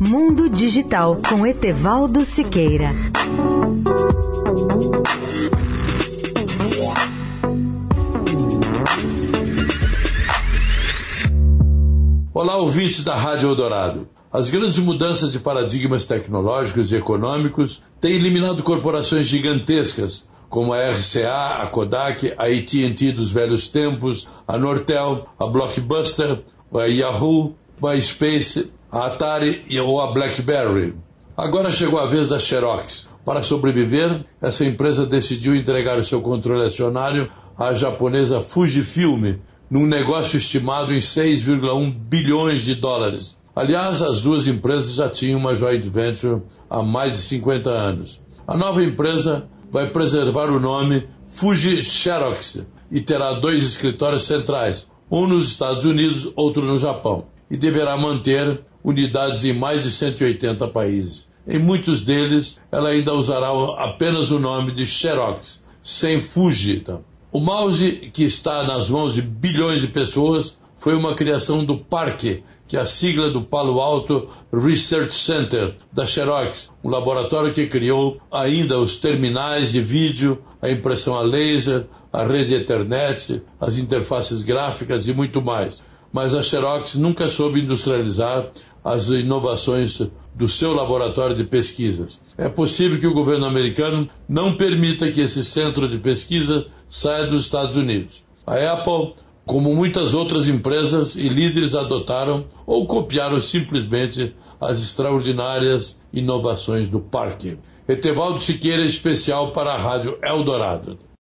Mundo Digital com Etevaldo Siqueira. Olá, ouvintes da Rádio Eldorado. As grandes mudanças de paradigmas tecnológicos e econômicos têm eliminado corporações gigantescas, como a RCA, a Kodak, a AT&T dos velhos tempos, a Nortel, a Blockbuster, a Yahoo, a MySpace, a Atari ou a BlackBerry. Agora chegou a vez da Xerox. Para sobreviver, essa empresa decidiu entregar o seu controle acionário à japonesa Fujifilm, num negócio estimado em 6,1 bilhões de dólares. Aliás, as duas empresas já tinham uma joint venture há mais de 50 anos. A nova empresa vai preservar o nome Fuji Xerox e terá dois escritórios centrais, um nos Estados Unidos, outro no Japão, e deverá manter unidades em mais de 180 países. Em muitos deles, ela ainda usará apenas o nome de Xerox, sem Fuji. Tá? O mouse que está nas mãos de bilhões de pessoas foi uma criação do Parque, que é a sigla do Palo Alto Research Center da Xerox, um laboratório que criou ainda os terminais de vídeo, a impressão a laser, a rede Ethernet, as interfaces gráficas e muito mais. Mas a Xerox nunca soube industrializar as inovações do seu laboratório de pesquisas. É possível que o governo americano não permita que esse centro de pesquisa saia dos Estados Unidos. A Apple, como muitas outras empresas e líderes, adotaram ou copiaram simplesmente as extraordinárias inovações do parque. Etevaldo Siqueira, especial para a Rádio Eldorado.